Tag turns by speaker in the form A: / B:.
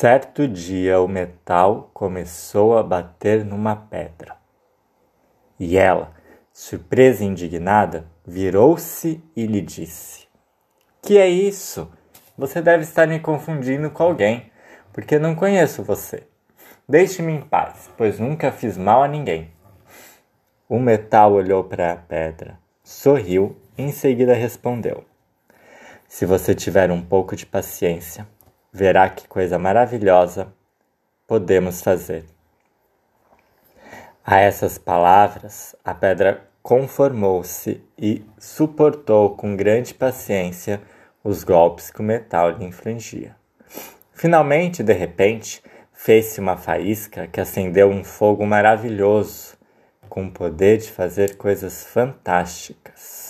A: Certo dia o metal começou a bater numa pedra. E ela, surpresa e indignada, virou-se e lhe disse: Que é isso? Você deve estar me confundindo com alguém, porque não conheço você. Deixe-me em paz, pois nunca fiz mal a ninguém. O metal olhou para a pedra, sorriu e em seguida respondeu: Se você tiver um pouco de paciência, verá que coisa maravilhosa podemos fazer. A essas palavras, a pedra conformou-se e suportou com grande paciência os golpes que o metal lhe infligia. Finalmente, de repente, fez-se uma faísca que acendeu um fogo maravilhoso, com o poder de fazer coisas fantásticas.